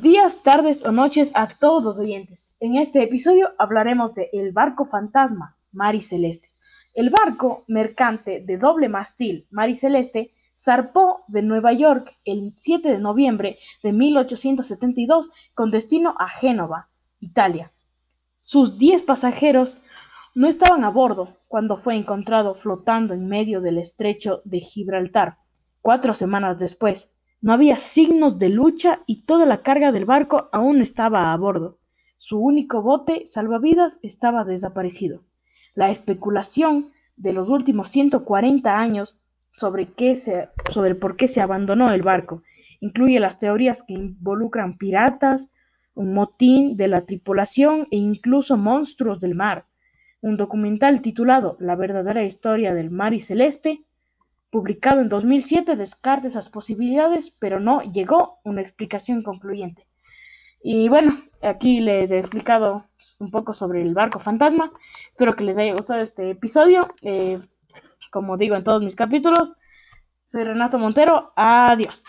días, tardes o noches a todos los oyentes. En este episodio hablaremos de El barco fantasma, Mari Celeste. El barco mercante de doble mastil, Mari Celeste, zarpó de Nueva York el 7 de noviembre de 1872 con destino a Génova, Italia. Sus 10 pasajeros no estaban a bordo cuando fue encontrado flotando en medio del estrecho de Gibraltar. Cuatro semanas después, no había signos de lucha y toda la carga del barco aún estaba a bordo. Su único bote salvavidas estaba desaparecido. La especulación de los últimos 140 años sobre, qué se, sobre por qué se abandonó el barco incluye las teorías que involucran piratas, un motín de la tripulación e incluso monstruos del mar. Un documental titulado La verdadera historia del mar y celeste publicado en 2007, descarta esas posibilidades, pero no llegó una explicación concluyente. Y bueno, aquí les he explicado un poco sobre el barco fantasma. Espero que les haya gustado este episodio. Eh, como digo en todos mis capítulos, soy Renato Montero. Adiós.